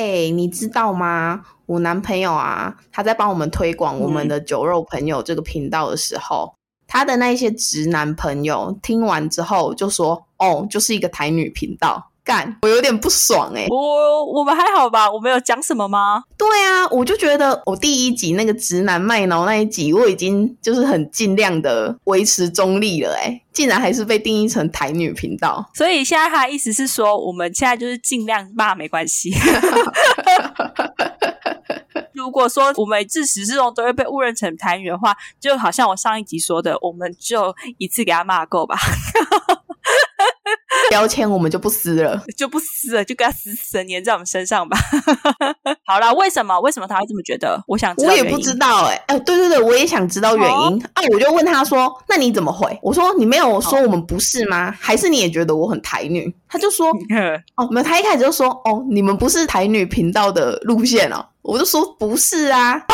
哎、你知道吗？我男朋友啊，他在帮我们推广我们的酒肉朋友这个频道的时候，他的那一些直男朋友听完之后就说：“哦，就是一个台女频道。”干，我有点不爽哎、我我们还好吧？我们有讲什么吗？对啊，我就觉得我第一集那个直男卖脑那一集，我已经就是很尽量的维持中立了、欸，竟然还是被定义成台女频道。所以现在他的意思是说，我们现在就是尽量骂没关系。如果说我们自始至终都会被误认成台女的话，就好像我上一集说的，我们就一次给他骂够吧，标签我们就不撕了。就不撕了，就给他死死的粘在我们身上吧。好啦，为什么？为什么他会这么觉得？我想知道我也不知道哎、哎、对对对，我也想知道原因、啊！我就问他说：“那你怎么回？”我说：“你没有说我们不是吗？还是你也觉得我很台女？”他就说：“哦，没有。”他一开始就说：“哦，你们不是台女频道的路线哦。”我就说：“不是啊。”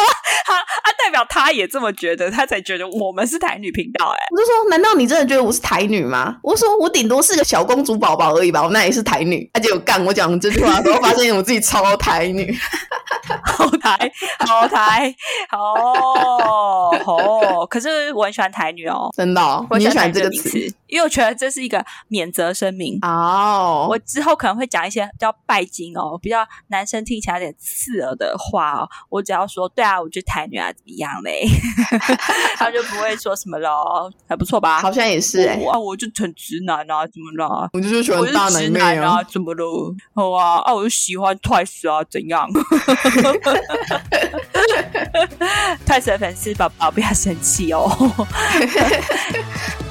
他啊，代表他也这么觉得，他才觉得我们是台女频道、欸。哎，我就说：“难道你真的觉得我是台女吗？”我说：“我顶多是个小公主宝宝而已吧，我那也是台女。”他就有干我讲这句话的时候，发现我自己超台女。好台，好台，哦哦。可是我很喜欢台女哦，真的、哦，我很喜欢这个词，因为我觉得这是一个免责声明。哦？我之后可能会讲一些比较拜金哦，比较男生听起来有点刺耳的话哦。我只要说对啊，我觉得台女啊怎么样嘞，他就不会说什么喽，还不错吧？好像也是哎、我啊，我就很直男啊，怎么了？我就是喜欢大直男妹男啊，怎么了？好啊，啊，我就喜欢 Twice 啊，怎样？Twice 的粉丝宝宝不要生气哦。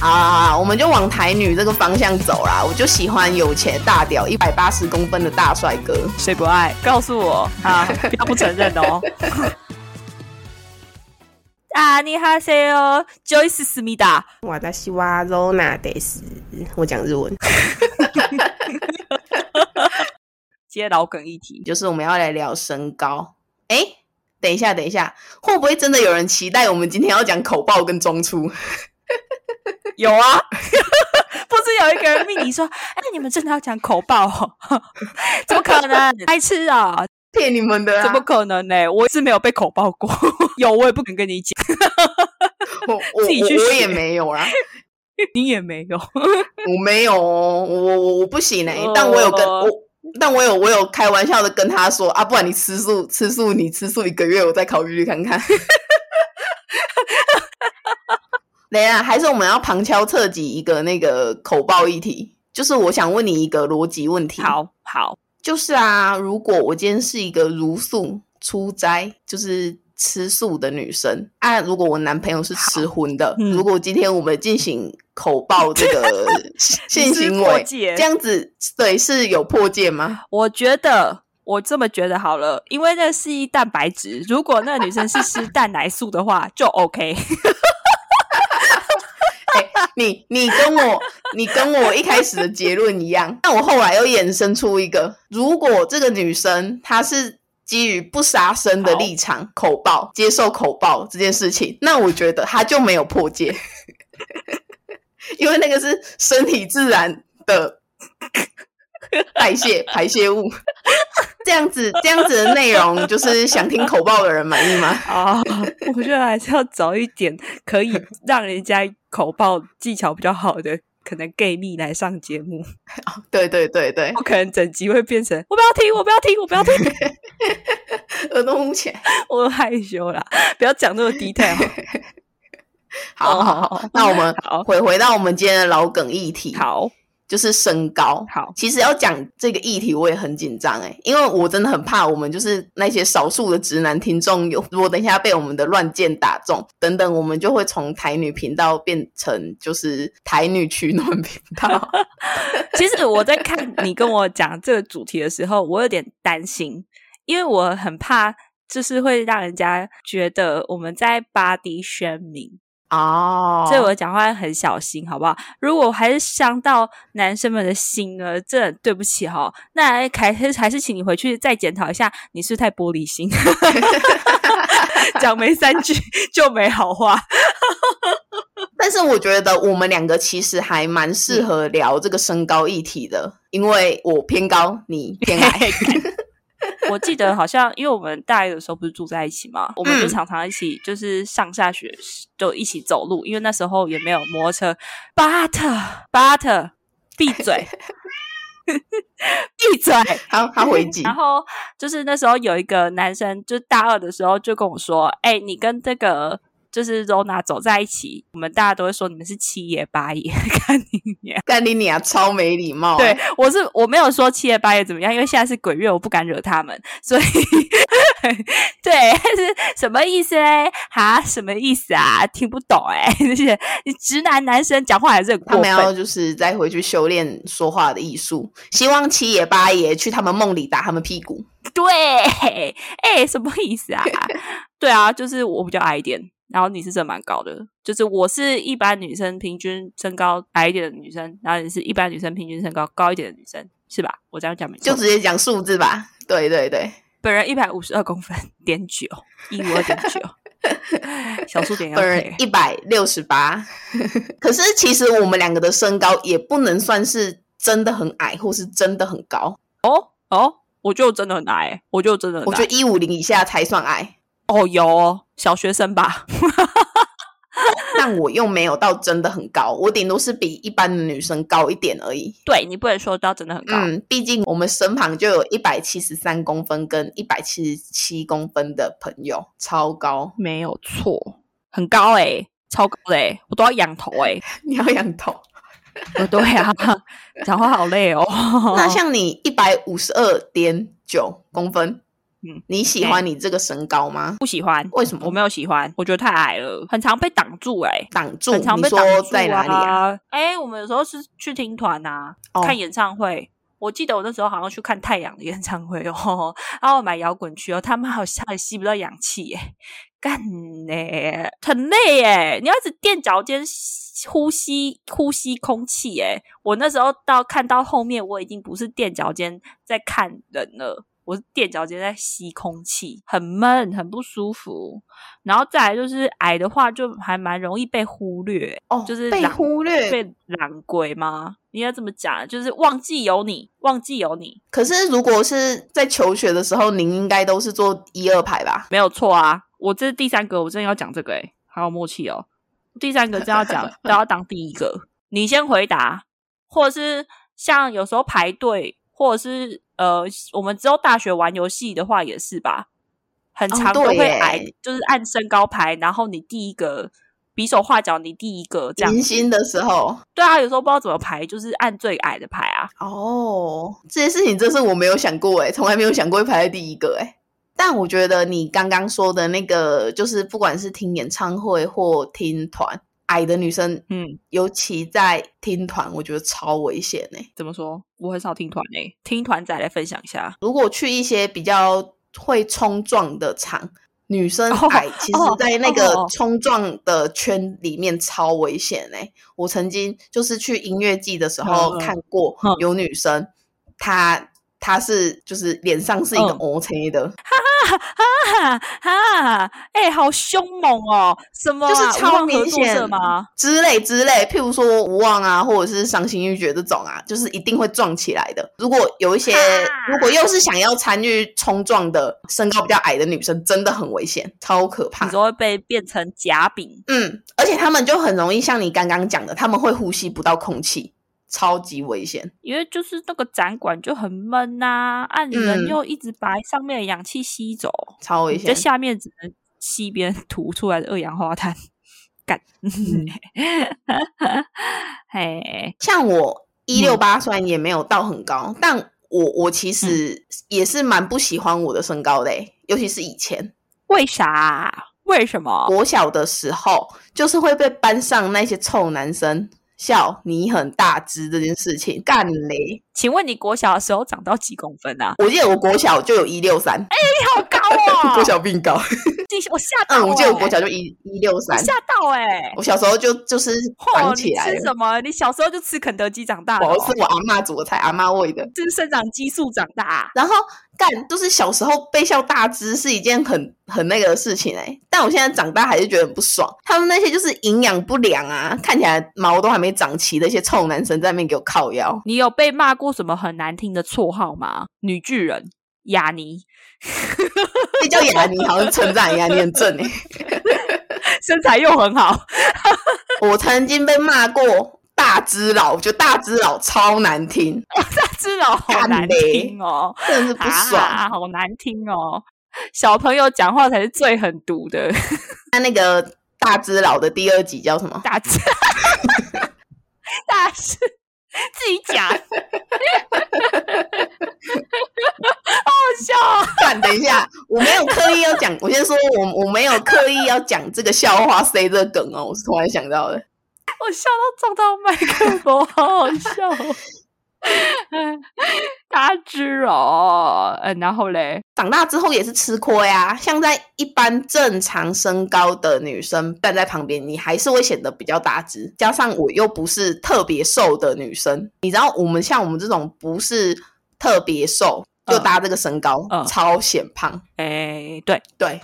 啊，我们就往台女这个方向走啦。我就喜欢有钱大屌、一百八十公分的大帅哥。谁不爱？告诉我啊！不要不承认哦。啊，你好谁哦，Joyce 思密达。我的西瓦是，我讲日文，接老梗一题，就是我们要来聊身高。哎，等一下，等一下，会不会真的有人期待我们今天要讲口爆跟中出？有啊，不是有一个人命你说，哎，你们真的要讲口爆、哦？怎么可能？白痴啊！骗你们的、啊！怎么可能呢、我是没有被口爆过，有我也不敢跟你讲，我我自己去学我我也没有啦，你也没有。我没有哦，我我我不行哎、哦但我有跟我。但我有我有开玩笑的跟他说啊，不然你吃素吃素，你吃素一个月，我再考虑看看。等一下，还是我们要旁敲侧击一个那个口爆议题，就是我想问你一个逻辑问题。，好好，就是啊，如果我今天是一个如素出斋，就是吃素的女生啊，如果我男朋友是吃荤的，嗯如果今天我们进行口爆这个 性行为，这样子对是有破戒吗？我觉得。我这么觉得好了，因为那是一蛋白质。如果那个女生是吃蛋奶素的话，就 OK。哎、你你跟我你跟我一开始的结论一样，但我后来又衍生出一个，如果这个女生她是基于不杀生的立场口爆接受口爆这件事情，那我觉得她就没有破戒，因为那个是身体自然的 代谢排泄物。这样子 这样子的内容，就是想听口爆的人满意吗？啊，我觉得还是要找一点可以让人家口爆技巧比较好的，可能 gay 蜜来上节目。对对对对，我可能整集会变成我不要听，我不要听，我不要听，耳朵捂起来。我害羞啦，不要讲那么 detail。好好哦好，那我们回回到我们今天的老梗议题，，好，就是身高。好其实要讲这个议题，我也很紧张哎，因为我真的很怕我们就是那些少数的直男听众有，如果等一下被我们的乱箭打中，等等，我们就会从台女频道变成就是台女取暖频道。其实我在看你跟我讲这个主题的时候，我有点担心，因为我很怕，就是会让人家觉得我们在 body shaming。哦，所以我讲话很小心，好不好？如果还是伤到男生们的心呢，这对不起哈。那还是还是请你回去再检讨一下，你是不是太玻璃心？讲没三句 就没好话。但是我觉得我们两个其实还蛮适合聊这个身高议题的，因为我偏高，你偏矮。我记得好像，因为我们大一的时候不是住在一起嘛，我们就常常一起就是上下学就一起走路，因为那时候也没有摩托车。But，But，闭嘴，闭嘴！好，他回击。然后就是那时候有一个男生，就大二的时候就跟我说：“哎，你跟这个。”就是 Rona 走在一起，我们大家都会说你们是七爷八爷，干你娘，干你娘，超没礼貌。对我是我没有说七爷八爷怎么样，因为现在是鬼月，我不敢惹他们，所以 对是什么意思嘞？哈，什么意思啊？听不懂哎，那些你直男男生讲话还是很过分。他们要就是再回去修炼说话的艺术，希望七爷八爷去他们梦里打他们屁股。对，哎，什么意思啊？对啊，就是我比较矮一点。然后你是真蛮高的，就是我是一般女生平均身高矮一点的女生，然后你是一般女生平均身高高一点的女生，是吧？我这样讲没错，就直接讲数字吧。对对对，本人一百五十二公分点九，一五二点九，小数点要本人一百六十八。可是其实我们两个的身高也不能算是真的很矮，或是真的很高。哦哦，我就真的很矮，我就真的，我觉得一五零以下才算矮。哦，有小学生吧，但我又没有到真的很高，我顶多是比一般的女生高一点而已。对你不能说到真的很高，嗯，毕竟我们身旁就有一百七十三公分跟一百七十七公分的朋友，超高，没有错，很高哎，超高嘞，我都要仰头哎，你要仰头，对啊，讲话好累哦。那像你一百五十二点九公分。你喜欢你这个身高吗？不喜欢，为什么？我没有喜欢，我觉得太矮了，很常被挡住哎，挡住，很常被挡住在哪里啊？哎，我们有时候是去听团呐，看演唱会。我记得我那时候好像去看太阳的演唱会哦，然后买摇滚区哦，他们好像也吸不到氧气哎，干呢，很累哎，你要一直垫脚尖呼吸呼吸空气哎，我那时候到看到后面，我已经不是垫脚尖在看人了。我垫脚尖在吸空气，很闷，很不舒服。然后再来就是矮的话，就还蛮容易被忽略哦，就是被忽略、被懒鬼吗？应该这么讲，就是忘记有你，忘记有你。可是如果是在求学的时候，您应该都是坐一二排吧？没有错啊，我这是第三个，我真的要讲这个诶好有默契哦。第三个真要讲，都要当第一个。你先回答，或者是像有时候排队，或者是。呃，我们只有大学玩游戏的话也是吧，很长都会矮，就是按身高排，然后你第一个比手画脚，你第一个这样。迎新的时候，对啊，有时候不知道怎么排，就是按最矮的排啊。哦，这些事情真是我没有想过哎，从来没有想过会排在第一个哎。但我觉得你刚刚说的那个，就是不管是听演唱会或听团。矮的女生，嗯，尤其在听团，我觉得超危险呢。怎么说？我很少听团呢，听团仔来分享一下。如果去一些比较会冲撞的场，女生矮，其实在那个冲撞的圈里面超危险呢。我曾经就是去音乐季的时候看过有女生，她。她是就是脸上是一个 O C 的，哈哈哈哈！哎，好凶猛哦！什么？就是超明显吗？之类之类，譬如说无望啊，或者是伤心欲绝这种啊，就是一定会撞起来的。如果有一些，如果又是想要参与冲撞的，身高比较矮的女生，真的很危险，超可怕。你说会被变成夹饼？嗯，而且他们就很容易像你刚刚讲的，他们会呼吸不到空气。超级危险，因为就是那个展馆就很闷呐，按人又一直把上面的氧气吸走，超危险。在下面只能吸别人吐出来的二氧化碳，干。嘿，像我一六八，虽然也没有到很高，但我我其实也是蛮不喜欢我的身高的，尤其是以前。为啥？为什么？我小的时候就是会被班上那些臭男生。笑你很大只这件事情干嘞，请问你国小的时候长到几公分啊？我记得我国小就有一六三，哎，你好高哦！国小并高，我吓到。嗯，我记得我国小就一一六三，吓到哎！我小时候就就是长起来。吃什么？你小时候就吃肯德基长大的？我是我阿妈煮的菜，阿妈喂的，是生长激素长大。然后干，就是小时候被笑大只是一件很很那个的事情哎，但我现在长大还是觉得很不爽。他们那些就是营养不良啊，看起来毛都还没长齐的一些臭男生在那边给我靠腰。你有被骂过什么很难听的绰号吗？女巨人、雅尼，那叫雅尼好像称赞一样，你很正哎，身材又很好。我曾经被骂过大只佬，我觉得大只佬超难听，大只佬好难听哦，真的是不爽，好难听哦。小朋友讲话才是最狠毒的。那那个大只佬的第二集叫什么？大只，大只。自己讲，好笑。但等一下，我没有刻意要讲。我先说，我我没有刻意要讲这个笑话塞这梗哦，我是突然想到的。我笑到撞到麦克风，好好笑。大只哦，嗯，然后嘞，长大之后也是吃亏啊。像在一般正常身高的女生站在旁边，你还是会显得比较大只。加上我又不是特别瘦的女生，你知道，我们像我们这种不是特别瘦，就搭这个身高，超显胖。哎，对对。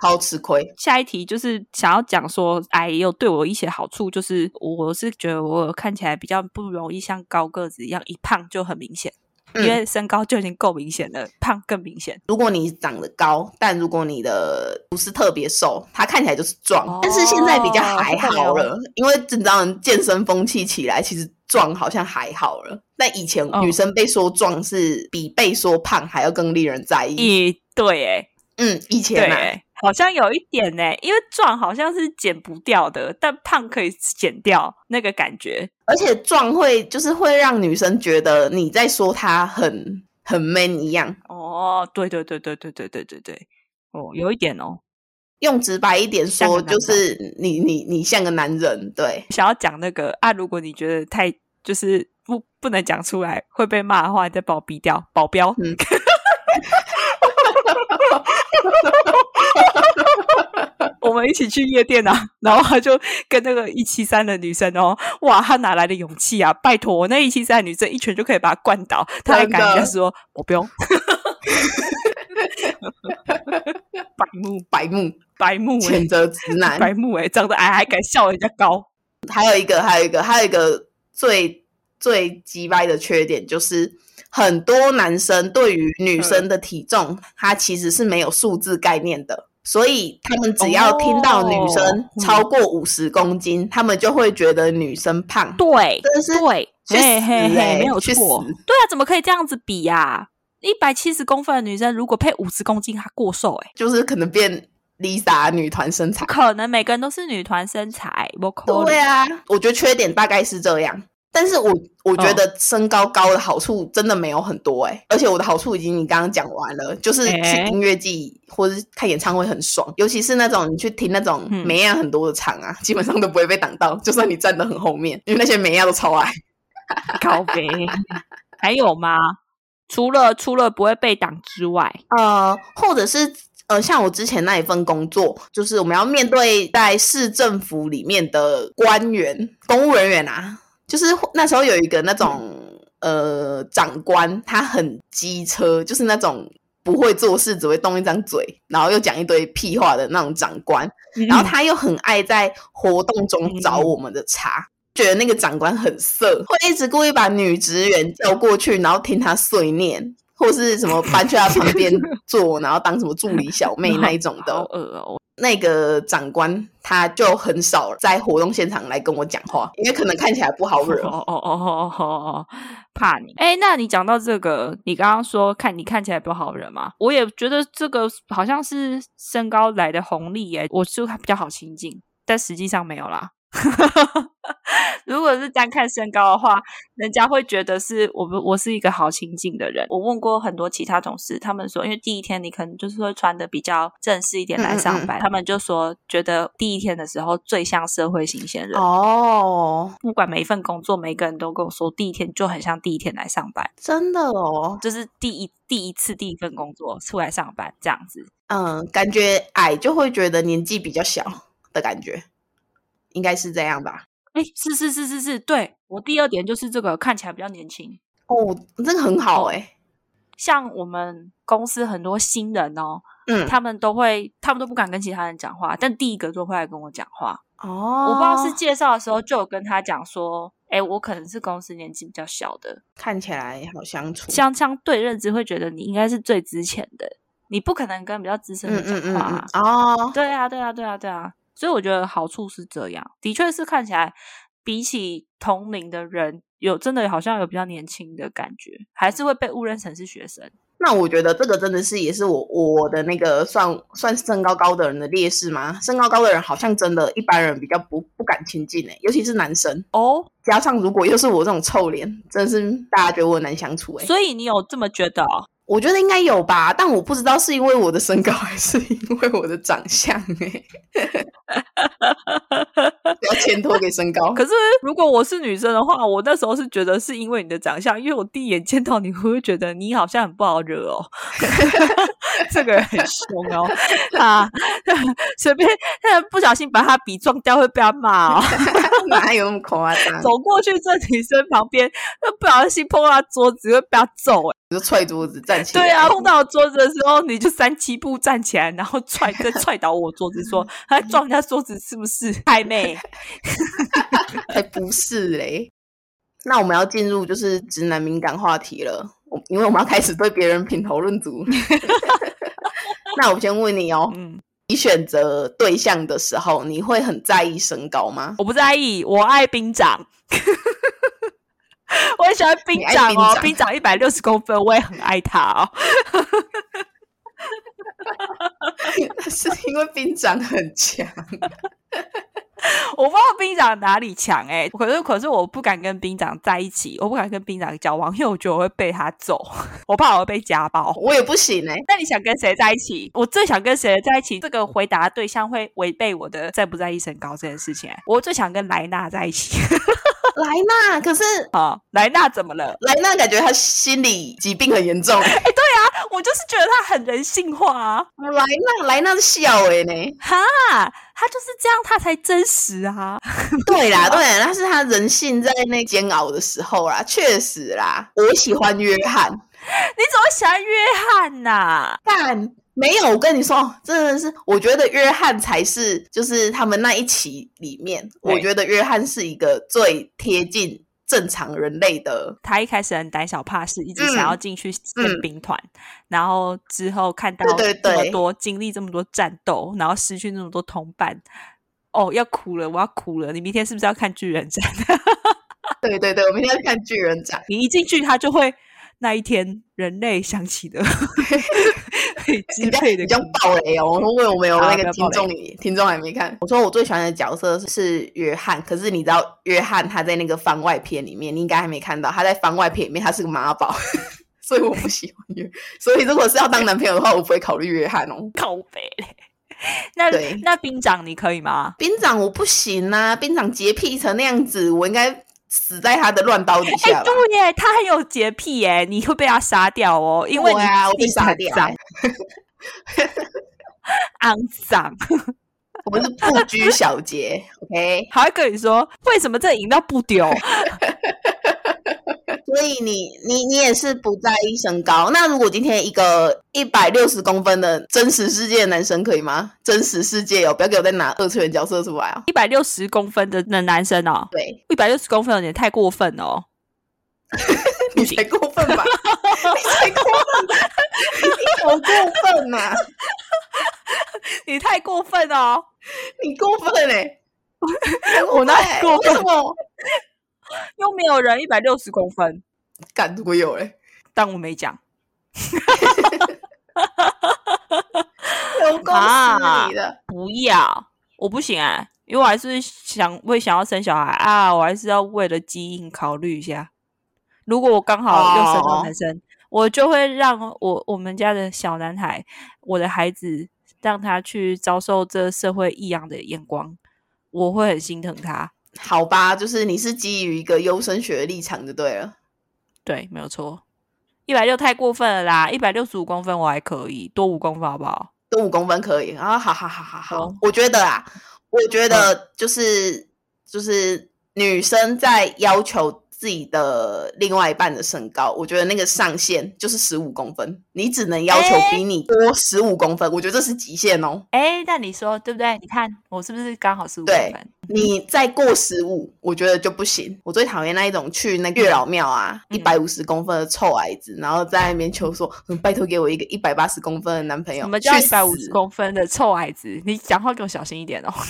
超吃亏。下一题就是想要讲说，矮也有对我一些好处，就是我是觉得我看起来比较不容易像高个子一样一胖就很明显，因为身高就已经够明显了，胖更明显。如果你长得高，但如果你的不是特别瘦，它看起来就是壮。但是现在比较还好了，因为你知道健身风气起来，其实壮好像还好了。但以前女生被说壮是比被说胖还要更令人在意。对，哎，嗯，以前啊。好像有一点呢，因为壮好像是减不掉的，但胖可以减掉那个感觉。而且壮会就是会让女生觉得你在说她很很 man 一样。哦，对对对对对对对对对，哦，有一点哦。用直白一点说，就是你你你像个男人。对，想要讲那个啊，如果你觉得太就是不不能讲出来会被骂的话，你再把我逼掉，保镖。我们一起去夜店啊，然后他就跟那个一七三的女生哦，哇，他哪来的勇气啊？拜托，那一七三的女生一拳就可以把他灌倒，他还敢说我不用，白目白目白目，谴责直男白目哎，长得矮还敢笑人家高。还有一个，还有一个，还有一个最最鸡掰的缺点就是。很多男生对于女生的体重，他其实是没有数字概念的，所以他们只要听到女生超过五十公斤，他们就会觉得女生胖。对，真的是对，嘿嘿嘿，没有错。对啊，怎么可以这样子比呀？一百七十公分的女生如果配五十公斤，她过瘦哎，就是可能变 Lisa 女团身材。可能每个人都是女团身材，对啊，我觉得缺点大概是这样。但是我我觉得身高高的好处真的没有很多哎，而且我的好处已经你刚刚讲完了，就是去音乐季或者是看演唱会很爽，尤其是那种你去听那种美亚很多的场啊，基本上都不会被挡到，就算你站得很后面，因为那些美亚都超矮。高飞还有吗？除了除了不会被挡之外，呃，或者是呃，像我之前那一份工作，就是我们要面对在市政府里面的官员、公务人员啊。就是那时候有一个那种呃长官，他很机车，就是那种不会做事，只会动一张嘴，然后又讲一堆屁话的那种长官。然后他又很爱在活动中找我们的茬，觉得那个长官很色，会一直故意把女职员叫过去，然后听他碎念，或是什么搬去他旁边 坐，然后当什么助理小妹那一种的。那个长官他就很少在活动现场来跟我讲话，因为可能看起来不好惹。哦哦哦哦哦哦，怕你。哎，那你讲到这个，你刚刚说看你看起来不好惹嘛？我也觉得这个好像是身高来的红利耶，我就比较好亲近，但实际上没有啦。如果是单看身高的话，人家会觉得是我我是一个好亲近的人。我问过很多其他同事，他们说，因为第一天你可能就是会穿的比较正式一点来上班，他们就说觉得第一天的时候最像社会新鲜人哦。不管每一份工作，每个人都跟我说，第一天就很像第一天来上班，真的哦，就是第一第一次第一份工作出来上班这样子。嗯，感觉矮就会觉得年纪比较小的感觉，应该是这样吧。哎，是是是是是，对我第二点就是这个看起来比较年轻哦，这个很好哎。像我们公司很多新人哦，嗯，他们都会，他们都不敢跟其他人讲话，但第一个就会来跟我讲话哦。我不知道是介绍的时候就有跟他讲说，哎，我可能是公司年纪比较小的，看起来好相处，相相对认知会觉得你应该是最值钱的，你不可能跟比较资深的讲话哦。对啊，对啊，对啊，对啊。所以我觉得好处是这样，的确是看起来比起同龄的人，有真的好像有比较年轻的感觉，还是会被误认成是学生。那我觉得这个真的是也是我我的那个算算身高高的人的劣势吗？身高高的人好像真的一般人比较不不敢亲近诶，尤其是男生哦。加上如果又是我这种臭脸，真是大家觉得我难相处诶。所以你有这么觉得？我觉得应该有吧，但我不知道是因为我的身高还是因为我的长相哎。不要牵拖给身高。可是如果我是女生的话，我那时候是觉得是因为你的长相，因为我第一眼见到你，我会觉得你好像很不好惹哦。这个人很凶哦，啊，随便不小心把他笔撞掉会被他骂哦。哪有那么夸张？走过去这女生旁边，那不小心碰到桌子会被他揍哎。就踹桌子站起来。对啊，碰到桌子的时候，你就三七步站起来，然后踹再踹倒我桌子，说他撞人家桌子是不是太妹？才 不是嘞！那我们要进入就是直男敏感话题了，因为我们要开始对别人品头论足。那我先问你哦，你选择对象的时候，你会很在意身高吗？我不在意，我爱兵长。我很喜欢兵长哦，兵长一百六十公分，我也很爱他哦。是因为兵长很强，我不知道兵长哪里强哎，可是可是我不敢跟兵长在一起，我不敢跟兵长交往，因为我觉得我会被他揍，我怕我会被家暴，我也不行哎。那你想跟谁在一起？我最想跟谁在一起？这个回答对象会违背我的在不在意身高这件事情。我最想跟莱纳在一起。莱纳，可是啊，莱纳怎么了？莱纳感觉他心理疾病很严重。哎，对啊，我就是觉得他很人性化啊。莱纳，莱纳是笑哎呢，哈，他就是这样，他才真实啊。对啦，对啦，那是他人性在那煎熬的时候啦，确实啦。我喜欢约翰，你怎么喜欢约翰呐？但。没有，我跟你说，真的是，我觉得约翰才是，就是他们那一期里面，我觉得约翰是一个最贴近正常人类的。他一开始很胆小怕事，一直想要进去宪兵团，然后之后看到这么多经历这么多战斗，然后失去那么多同伴，哦，要哭了，我要哭了。你明天是不是要看巨人战？对对对，我明天要看巨人战。你一进去，他就会。那一天，人类想起的，你这样你这样爆雷哦！因为我们有那个听众，听众还没看。我说我最喜欢的角色是约翰，可是你知道约翰他在那个番外篇里面，你应该还没看到，他在番外篇里面他是个妈宝，所以我不喜欢约。所以如果是要当男朋友的话，我不会考虑约翰哦。靠北那那兵长你可以吗？兵长我不行啊！兵长洁癖成那样子，我应该。死在他的乱刀底下。哎，对耶，他很有洁癖耶，你会被他杀掉哦，因为你啊，我被杀掉，肮脏，我们是不拘小节，OK，还会跟你说为什么这饮料不丢。所以你你你也是不在意身高？那如果今天一个一百六十公分的真实世界的男生可以吗？真实世界哦，不要给我再拿二次元角色出来哦。一百六十公分的那男生哦，对，一百六十公分有点太过分哦。你才过分吧？你才过分吧？你好过分呐！你太过分哦！你过分嘞！我那过分？又没有人一百六十公分，敢如果有嘞，但我没讲。有公司你的不要，我不行哎，因为我还是想为想要生小孩啊，我还是要为了基因考虑一下。如果我刚好又生到男生，我就会让我我们家的小男孩，我的孩子，让他去遭受这社会异样的眼光，我会很心疼他。好吧，就是你是基于一个优生学的立场就对了。对，没有错。一百六太过分了啦！一百六十五公分我还可以，多五公分好不好？多五公分可以啊！好好好好好，我觉得啊，我觉得就是就是女生在要求。自己的另外一半的身高，我觉得那个上限就是十五公分，你只能要求比你多十五公分，我觉得这是极限哦。哎，那你说对不对？你看我是不是刚好十五公分？你再过十五，我觉得就不行。我最讨厌那一种去那月老庙啊，一百五十公分的臭矮子，然后在那边求说，拜托给我一个一百八十公分的男朋友。什么叫一百五十公分的臭矮子？你讲话给我小心一点哦。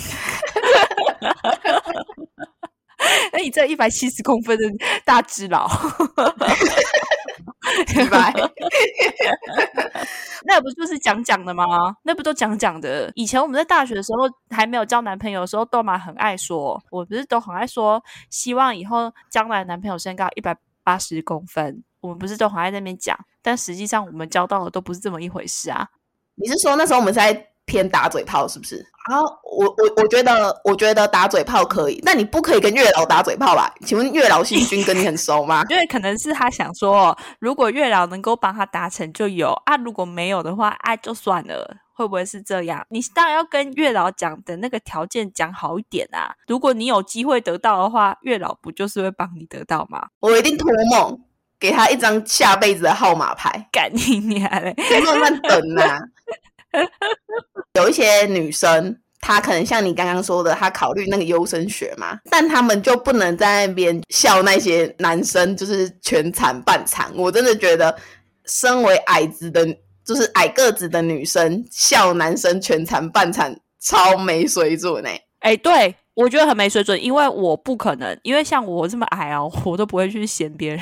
这一百七十公分的大只佬，一百，那不就是讲讲的吗？那不都讲讲的？以前我们在大学的时候还没有交男朋友的时候，豆妈很爱说，我不是都很爱说，希望以后将来男朋友身高一百八十公分，我们不是都很爱在那边讲？但实际上我们交到的都不是这么一回事啊！你是说那时候我们在？偏打嘴炮是不是？啊我我我觉得我觉得打嘴炮可以，那你不可以跟月老打嘴炮吧？请问月老星君跟你很熟吗？因为可能是他想说，如果月老能够帮他达成就有啊，如果没有的话，啊就算了，会不会是这样？你当然要跟月老讲的那个条件讲好一点啊。如果你有机会得到的话，月老不就是会帮你得到吗？我一定托梦给他一张下辈子的号码牌，赶紧你还慢慢等啊。有一些女生，她可能像你刚刚说的，她考虑那个优生学嘛，但他们就不能在那边笑那些男生就是全残半残。我真的觉得，身为矮子的，就是矮个子的女生笑男生全残半残，超没水准哎！哎，对我觉得很没水准，因为我不可能，因为像我这么矮哦，我都不会去嫌别人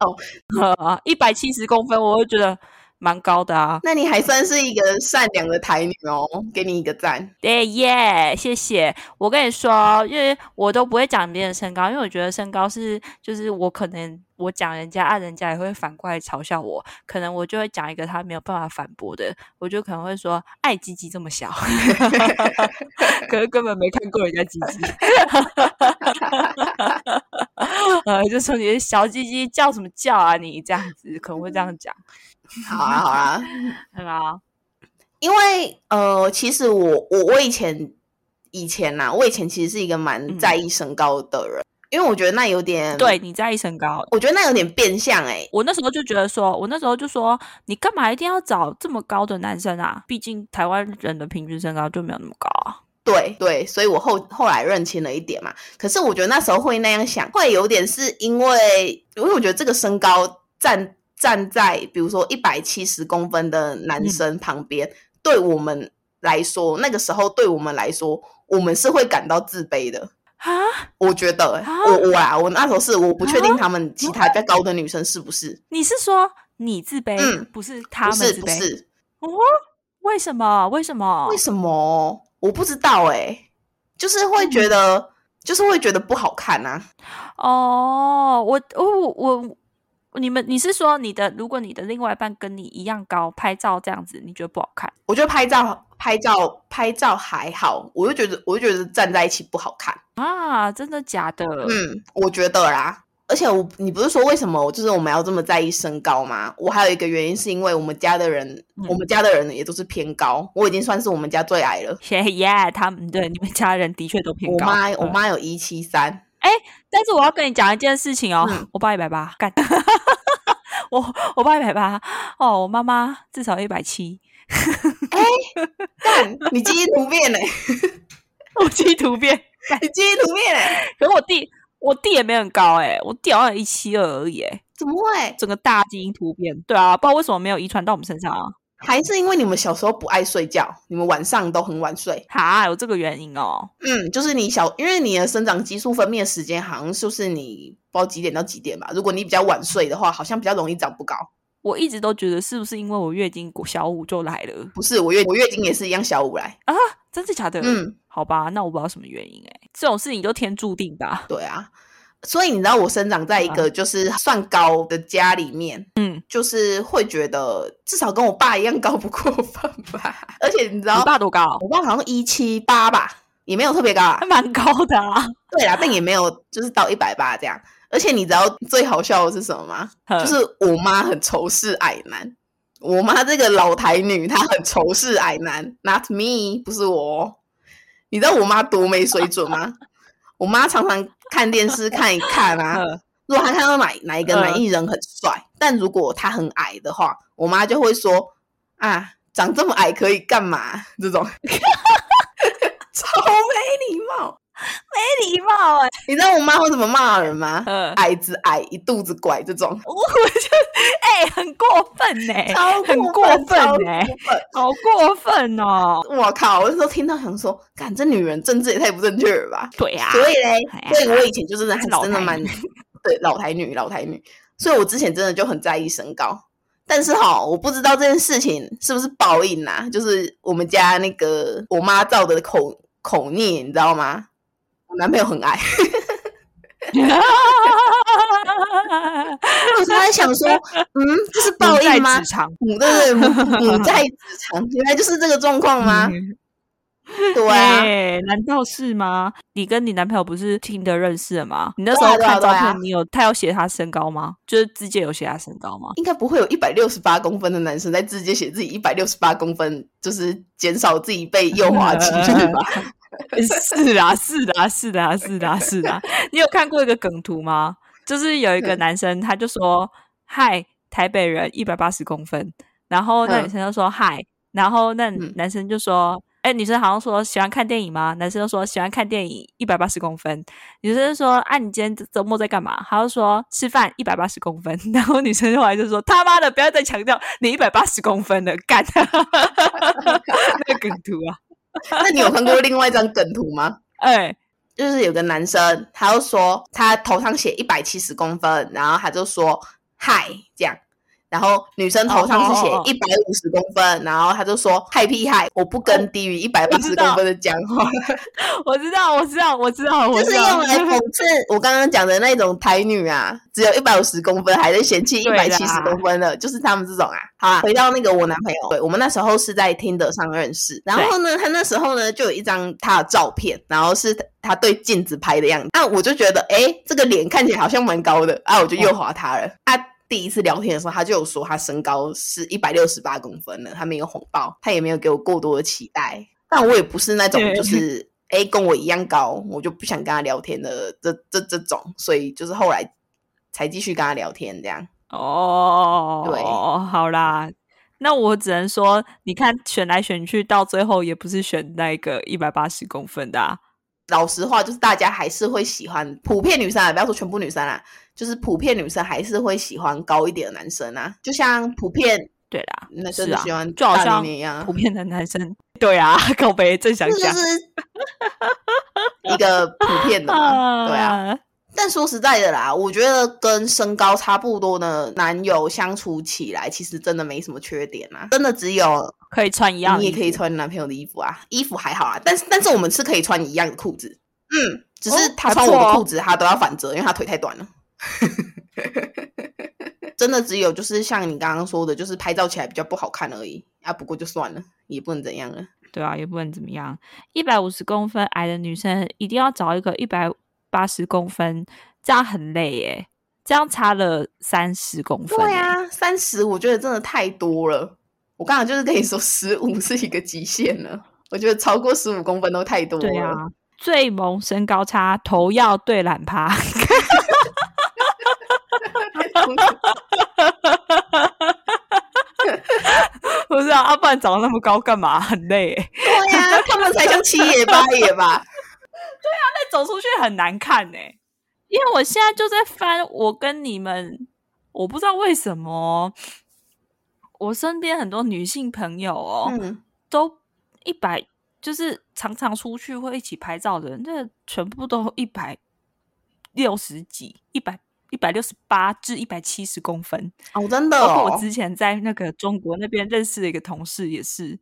哦，一百七十公分，我会觉得。蛮高的啊，那你还算是一个善良的台女哦，给你一个赞。对耶，谢谢。我跟你说，因为我都不会讲别人身高，因为我觉得身高是，就是我可能我讲人家，啊，人家也会反过来嘲笑我，可能我就会讲一个他没有办法反驳的，我就可能会说，爱鸡鸡这么小，可是根本没看过人家鸡鸡，呃，就说你的小鸡鸡叫什么叫啊？你这样子可能会这样讲。好啊，好啊，很好。因为呃，其实我我我以前以前呐，我以前其实是一个蛮在意身高的人，因为我觉得那有点对你在意身高，我觉得那有点变相哎。我那时候就觉得说，我那时候就说，你干嘛一定要找这么高的男生啊？毕竟台湾人的平均身高就没有那么高啊。对对，所以我后后来认清了一点嘛。可是我觉得那时候会那样想，会有点是因为，因为我觉得这个身高占。站在比如说一百七十公分的男生旁边，对我们来说，那个时候对我们来说，我们是会感到自卑的啊。我觉得，我我啊，我那时候是我不确定他们其他比较高的女生是不是？你是说你自卑？嗯，不是他们自卑。哦，为什么？为什么？为什么？我不知道哎，就是会觉得，就是会觉得不好看啊。哦，我我我。你们，你是说你的？如果你的另外一半跟你一样高，拍照这样子，你觉得不好看？我觉得拍照、拍照、拍照还好，我就觉得，我就觉得站在一起不好看啊！真的假的？嗯，我觉得啦。而且我，你不是说为什么就是我们要这么在意身高吗？我还有一个原因，是因为我们家的人，我们家的人也都是偏高，我已经算是我们家最矮了。耶，他们对你们家人的确都偏高。我妈，我妈有一七三。哎，但是我要跟你讲一件事情哦，我爸一百八，干，我我爸一百八，哦，我妈妈至少一百七，哎，干，你基因突变嘞，我基因突变，你基因突变嘞，可是我弟，我弟也没很高哎，我弟好像一七二而已哎，怎么会？整个大基因突变，对啊，不知道为什么没有遗传到我们身上啊。还是因为你们小时候不爱睡觉，你们晚上都很晚睡，哈，有这个原因哦。嗯，就是你小，因为你的生长激素分泌时间好像就是你不知道几点到几点吧。如果你比较晚睡的话，好像比较容易长不高。我一直都觉得是不是因为我月经小五就来了？不是，我月我月经也是一样小五来啊？真的假的？嗯，好吧，那我不知道什么原因哎，这种事情都天注定吧？对啊，所以你知道我生长在一个就是算高的家里面，嗯，就是会觉得至少跟我爸一样高不过分吧？而且你知道，你爸多高？我爸好像一七八吧，也没有特别高啊，还蛮高的啊。对啦，但也没有就是到一百八这样。而且你知道最好笑的是什么吗？就是我妈很仇视矮男。我妈这个老台女，她很仇视矮男，Not me，不是我。你知道我妈多没水准吗？我妈常常看电视看一看啊，如果她看到哪哪一个男艺人很帅，但如果他很矮的话，我妈就会说啊，长这么矮可以干嘛？这种 超没礼貌。没礼貌哎！你知道我妈会怎么骂人吗？矮子矮，一肚子拐这种，我就哎，很过分呢，很过分呢，好过分哦！我靠！我那时候听到想说，干这女人政治也太不正确了吧？对呀，所以嘞，所以我以前就是真的蛮 对老台女，老台女，所以我之前真的就很在意身高。但是哈，我不知道这件事情是不是报应呐？就是我们家那个我妈造的口口孽，你知道吗？我男朋友很矮，我常在想说，嗯，这是报应吗？母对对母在职场，原来就是这个状况吗？对啊，难道是吗？你跟你男朋友不是听的认识的吗？你那时候看照片，你有他有写他身高吗？就是字界有写他身高吗？应该不会有一百六十八公分的男生在字界写自己一百六十八公分，就是减少自己被诱惑几率吧。是啊，是的，是的，是的，是的。你有看过一个梗图吗？就是有一个男生，他就说：“嗨，台北人，一百八十公分。”然后那女生就说：“嗨。”然后那男生就说。哎，女生好像说喜欢看电影吗？男生就说喜欢看电影，一百八十公分。女生说：“啊，你今天周末在干嘛？”他就说吃饭，一百八十公分。然后女生后来就说：“他妈的，不要再强调你一百八十公分了，干！”那梗图啊，那你有看过另外一张梗图吗？哎，就是有个男生，他就说他头上写一百七十公分，然后他就说嗨，这样。然后女生头上是写一百五十公分，然后他就说嗨屁嗨，我不跟低于一百八十公分的讲话。我知道，我知道，我知道，就是用来讽刺我刚刚讲的那种台女啊，只有一百五十公分，还在嫌弃一百七十公分的，就是他们这种啊。好，回到那个我男朋友，对我们那时候是在听的上认识，然后呢，他那时候呢就有一张他的照片，然后是他对镜子拍的样子，那我就觉得，哎，这个脸看起来好像蛮高的，啊，我就右滑他了，啊。第一次聊天的时候，他就有说他身高是一百六十八公分了，他没有谎报，他也没有给我过多的期待。但我也不是那种就是哎跟我一样高，我就不想跟他聊天的这这这种，所以就是后来才继续跟他聊天这样。哦，对，好啦，那我只能说，你看选来选去，到最后也不是选那个一百八十公分的。老实话，就是大家还是会喜欢普遍女生啊，不要说全部女生啦。就是普遍女生还是会喜欢高一点的男生啊，就像普遍对啦，男生喜欢就好像一样，普遍的男生对啊，高杯正想讲，就是一个普遍的嘛，对啊。但说实在的啦，我觉得跟身高差不多的男友相处起来，其实真的没什么缺点啊，真的只有可以穿一样，你也可以穿男朋友的衣服啊，衣服还好啊，但是但是我们是可以穿一样的裤子，嗯，只是他穿我的裤子，他都要反折，因为他腿太短了。真的只有就是像你刚刚说的，就是拍照起来比较不好看而已啊。不过就算了，也不能怎样了。对啊，也不能怎么样。一百五十公分矮的女生，一定要找一个一百八十公分，这样很累耶。这样差了三十公分。对啊，三十我觉得真的太多了。我刚刚就是跟你说，十五是一个极限了。我觉得超过十五公分都太多了。对啊，最萌身高差，头要对懒趴。不是啊，阿不然长得那么高干嘛？很累。对呀，他们才像七爷八爷吧？对啊，那走出去很难看呢。因为我现在就在翻，我跟你们，我不知道为什么，我身边很多女性朋友哦，都一百，就是常常出去会一起拍照的人，这全部都一百六十几，一百。一百六十八至一百七十公分哦，真的。包括我之前在那个中国那边认识的一个同事，也是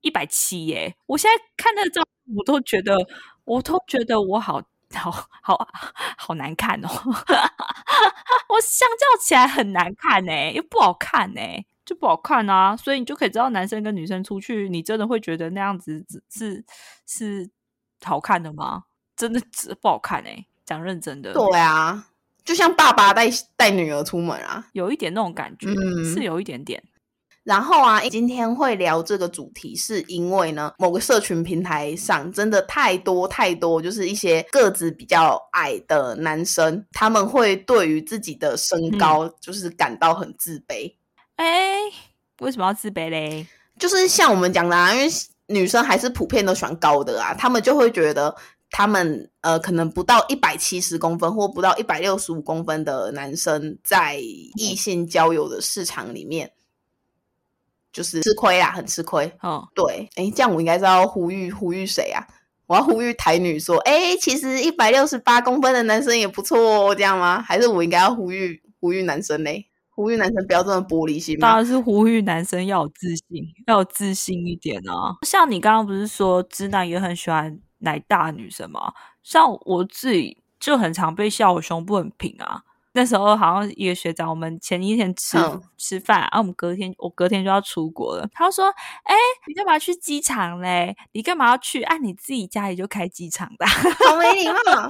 一百七耶！我现在看那个照，我都觉得，我都觉得我好好好好难看哦。我相较起来很难看哎，又不好看哎，就不好看啊。所以你就可以知道，男生跟女生出去，你真的会觉得那样子是是好看的吗？真的只不好看哎，讲认真的。对啊，就像爸爸带带女儿出门啊，有一点那种感觉，是有一点点。然后啊，今天会聊这个主题，是因为呢，某个社群平台上真的太多太多，就是一些个子比较矮的男生，他们会对于自己的身高就是感到很自卑。哎，为什么要自卑嘞？就是像我们讲的啊，因为女生还是普遍都喜欢高的啊，他们就会觉得他们呃可能不到一百七十公分或不到一百六十五公分的男生，在异性交友的市场里面。就是吃亏啊，很吃亏。哦，对，哎，这样我应该是要呼吁呼吁谁啊？我要呼吁台女说，哎，其实一百六十八公分的男生也不错哦，这样吗？还是我应该要呼吁呼吁男生嘞？呼吁男生不要这么玻璃心。当然是呼吁男生要有自信，要有自信一点啊。像你刚刚不是说直男也很喜欢奶大女生嘛？像我自己就很常被笑我胸部很平啊。那时候好像一个学长，我们前一天吃吃饭，啊，我们隔天我隔天就要出国了。他说：“哎，你干嘛去机场嘞？你干嘛要去？按你自己家里就开机场的，好没礼貌，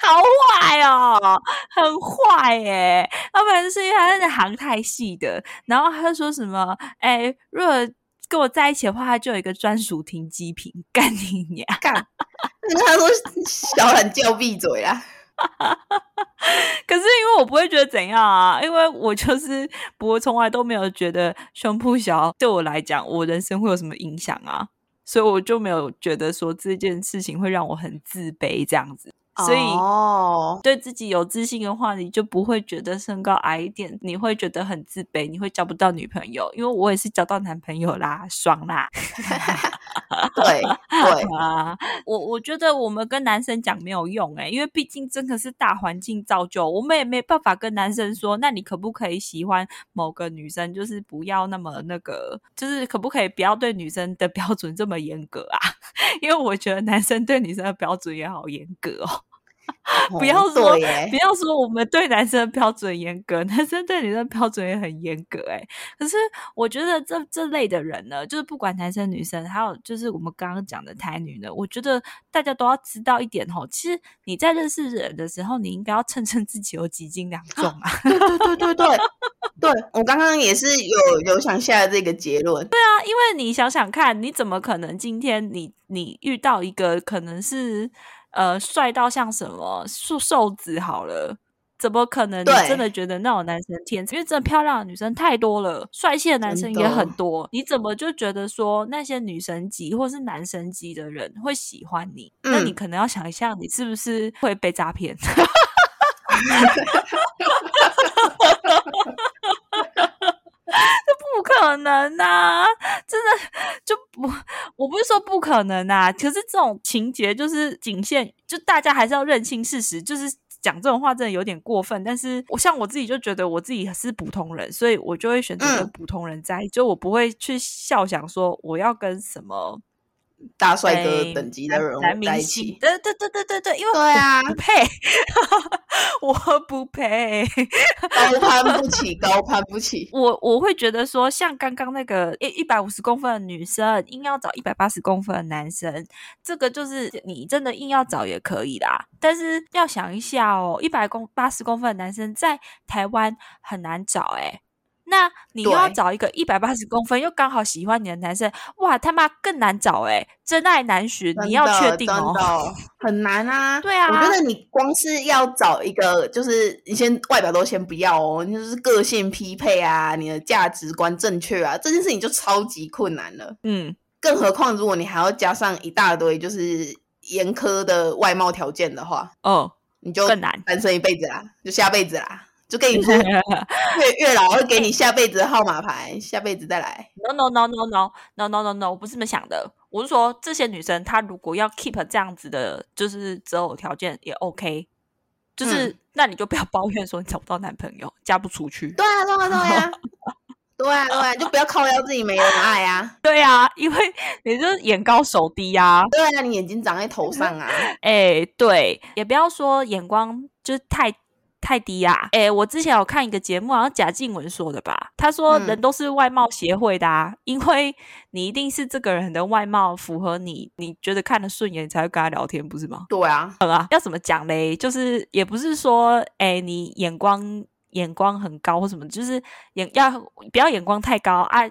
好坏哦，很坏耶。要不然是因为他是航太系的，然后他就说什么：哎，如果跟我在一起的话，他就有一个专属停机坪，干你娘！干，他说小懒叫闭嘴啦。”可是因为我不会觉得怎样啊，因为我就是不会从来都没有觉得胸部小对我来讲，我人生会有什么影响啊，所以我就没有觉得说这件事情会让我很自卑这样子。所以，对自己有自信的话，你就不会觉得身高矮一点，你会觉得很自卑，你会交不到女朋友。因为我也是交到男朋友啦，爽啦！对对 啊，我我觉得我们跟男生讲没有用哎，因为毕竟真的是大环境造就，我们也没办法跟男生说，那你可不可以喜欢某个女生，就是不要那么那个，就是可不可以不要对女生的标准这么严格啊？因为我觉得男生对女生的标准也好严格哦。不要说，不要说，我们对男生的标准严格，男生对女生标准也很严格。哎，可是我觉得这这类的人呢，就是不管男生女生，还有就是我们刚刚讲的台女呢，我觉得大家都要知道一点哦。其实你在认识人的时候，你应该要称称自己有几斤两重啊。对对对对对，对我刚刚也是有有想下这个结论。对啊，因为你想想看，你怎么可能今天你你遇到一个可能是。呃，帅到像什么瘦瘦子好了，怎么可能？你真的觉得那种男生天？因为真的漂亮的女生太多了，帅气的男生也很多，你怎么就觉得说那些女神级或是男神级的人会喜欢你？那你可能要想一下，你是不是会被诈骗？这不可能呐！真的就不，我不是说不可能呐，可是这种情节就是仅限，就大家还是要认清事实。就是讲这种话真的有点过分，但是我像我自己就觉得我自己是普通人，所以我就会选择跟普通人在一，就我不会去笑想说我要跟什么。大帅哥等级的人在一起，对对对对对对，因为对啊，不配，我不配，高攀 不起，高攀不起。我我会觉得说，像刚刚那个一一百五十公分的女生，硬要找一百八十公分的男生，这个就是你真的硬要找也可以啦。但是要想一下哦，一百公八十公分的男生在台湾很难找哎。那你又要找一个一百八十公分又刚好喜欢你的男生，哇他妈更难找哎，真爱难寻，你要确定哦，很难啊。对啊，我觉得你光是要找一个，就是你先外表都先不要哦，就是个性匹配啊，你的价值观正确啊，这件事情就超级困难了。嗯，更何况如果你还要加上一大堆就是严苛的外貌条件的话，哦，你就更难单身一辈子啦，就下辈子啦。就跟你说，月月老会给你下辈子的号码牌，下辈子再来。No no no no no no no no no，我不是这么想的。我是说，这些女生她如果要 keep 这样子的，就是择偶条件也 OK。就是那你就不要抱怨说你找不到男朋友，嫁不出去。对啊对啊对 啊，对啊，对啊，就不要靠腰自己没人爱啊。对啊，因为你就眼高手低啊。对啊，你眼睛长在头上啊。哎，对，也不要说眼光就是太。太低啊！哎，我之前有看一个节目，好像贾静雯说的吧？他说人都是外貌协会的啊，因为你一定是这个人的外貌符合你，你觉得看得顺眼，才会跟他聊天，不是吗？对啊，好啊，要怎么讲嘞？就是也不是说，哎，你眼光眼光很高或什么，就是眼要不要眼光太高啊？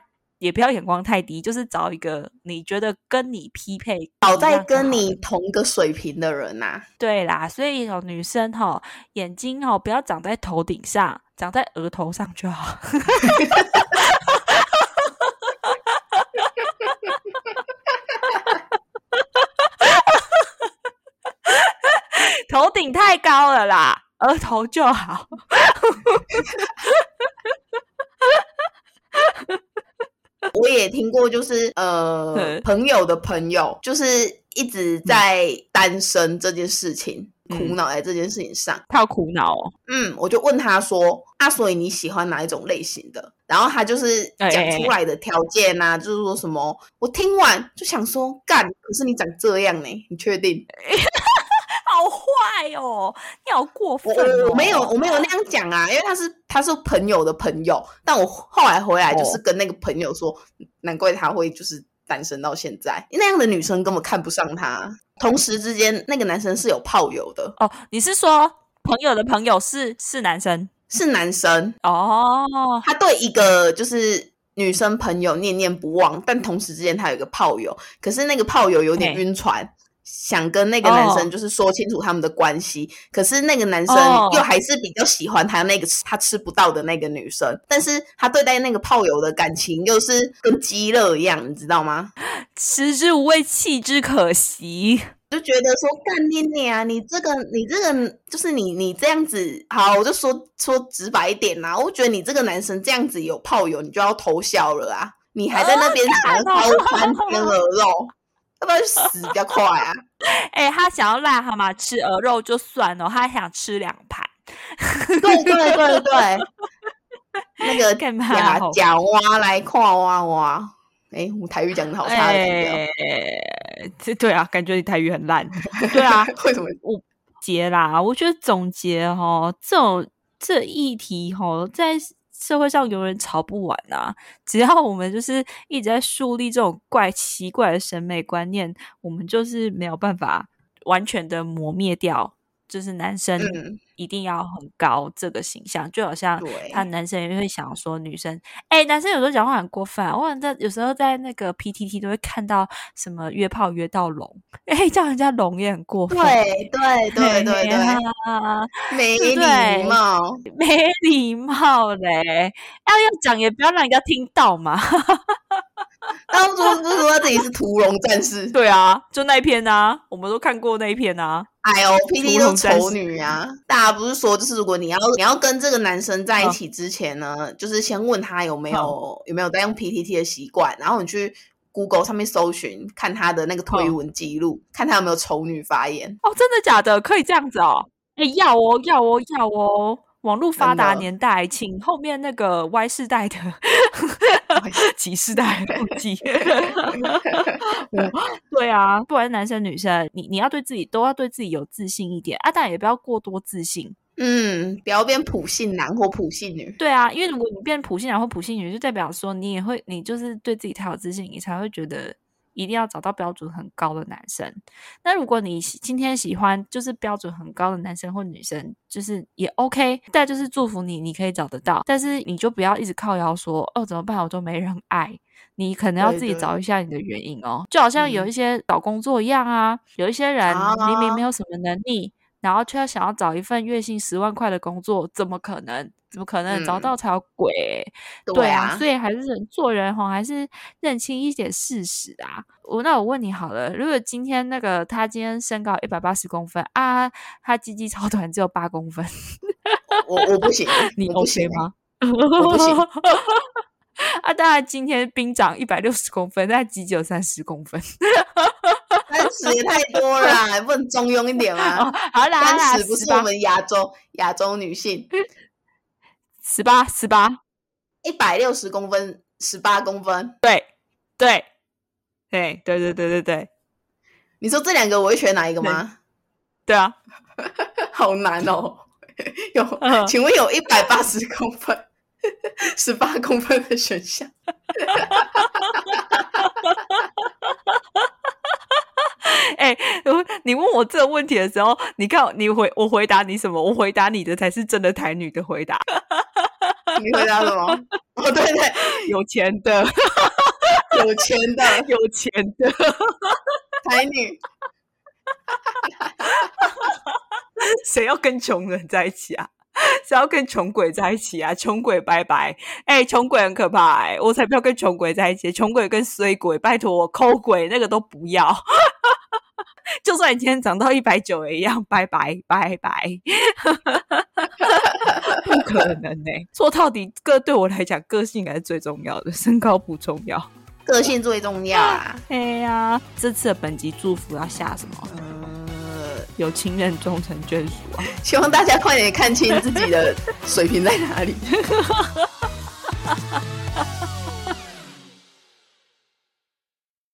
也不要眼光太低，就是找一个你觉得跟你匹配、找在跟你同个水平的人呐。对啦，所以有女生哈，眼睛哈不要长在头顶上，长在额头上就好。头顶太高了啦，额头就好。我也听过，就是呃，朋友的朋友，就是一直在单身这件事情苦恼在这件事情上，他有苦恼哦。嗯，我就问他说：“啊，所以你喜欢哪一种类型的？”然后他就是讲出来的条件啊，就是说什么，我听完就想说干，可是你长这样呢，你确定？好坏哦！你好过分！我我没有我没有那样讲啊，因为他是他是朋友的朋友，但我后来回来就是跟那个朋友说，难怪他会就是单身到现在，那样的女生根本看不上他。同时之间，那个男生是有炮友的哦。你是说朋友的朋友是是男生是男生哦？他对一个就是女生朋友念念不忘，但同时之间他有一个炮友，可是那个炮友有点晕船。想跟那个男生就是说清楚他们的关系，可是那个男生又还是比较喜欢他那个他吃不到的那个女生，但是他对待那个炮友的感情又是跟鸡肋一样，你知道吗？食之无味，弃之可惜，就觉得说干你你啊，你这个你这个就是你你这样子，好，我就说说直白一点呐，我觉得你这个男生这样子有炮友，你就要偷笑了啊，你还在那边想要偷看天鹅肉。要不要死比较快啊？哎，他想要癞蛤蟆吃鹅肉就算了，他还想吃两盘。对对对对，那个假假蛙来跨蛙蛙。哎，我台语讲的好差的感觉。这对啊，感觉你台语很烂。对啊，为什么？我结啦，我觉得总结哈，这种这议题哈，在。社会上有人吵不完啊！只要我们就是一直在树立这种怪奇怪的审美观念，我们就是没有办法完全的磨灭掉。就是男生一定要很高这个形象，就好像他男生也会想说女生，哎，男生有时候讲话很过分。我在有时候在那个 PTT 都会看到什么约炮约到龙，哎，叫人家龙也很过分。对对对对对，没礼貌，没礼貌嘞！要要讲也不要让人家听到嘛。当初不是说自己是屠龙战士？对啊，就那一篇啊，我们都看过那一篇啊。哎呦，P D 都丑女啊！大家不是说，就是如果你要你要跟这个男生在一起之前呢，就是先问他有没有有没有在用 P T T 的习惯，然后你去 Google 上面搜寻，看他的那个推文记录，看他有没有丑女发言。哦，真的假的？可以这样子哦？哎，要哦，要哦，要哦！网络发达年代，请后面那个 Y 世代的。几世代不记？对啊，不管是男生女生，你你要对自己都要对自己有自信一点啊，但也不要过多自信。嗯，不要变普信男或普信女。对啊，因为如果你变普信男或普信女，就代表说你也会，你就是对自己太有自信，你才会觉得。一定要找到标准很高的男生。那如果你今天喜欢就是标准很高的男生或女生，就是也 OK。但就是祝福你，你可以找得到。但是你就不要一直靠腰说哦，怎么办？我都没人爱。你可能要自己找一下你的原因哦。就好像有一些找工作一样啊，有一些人明明没有什么能力，然后却要想要找一份月薪十万块的工作，怎么可能？怎么可能找到才有鬼？对啊，所以还是做人哈，还是认清一点事实啊。我那我问你好了，如果今天那个他今天身高一百八十公分啊，他鸡鸡超短，只有八公分，我我不行，你 OK 吗？我不行。啊，当然今天兵长一百六十公分，但鸡只有三十公分，三十也太多了，不能中庸一点吗？好啦，三十不是我们亚洲亚洲女性。十八，十八，一百六十公分，十八公分。对，对，对，对，对，对，对，对。你说这两个我会选哪一个吗？对啊，好难哦。有，请问有一百八十公分、十八公分的选项？哎，你问我这个问题的时候，你看你回我回答你什么？我回答你的才是真的台女的回答。你回答什么？哦，对对，有钱的，有钱的，有钱的台女。谁要跟穷人在一起啊？谁要跟穷鬼在一起啊？穷鬼拜拜！哎，穷鬼很可怕哎，我才不要跟穷鬼在一起。穷鬼跟衰鬼，拜托我抠鬼那个都不要。就算你今天长到一百九也一样，拜拜拜拜。不可能呢！说到底，个对我来讲，个性还是最重要的，身高不重要，个性最重要啊！哎呀，这次的本集祝福要下什么？呃有情人终成眷属啊！希望大家快点看清自己的水平在哪里。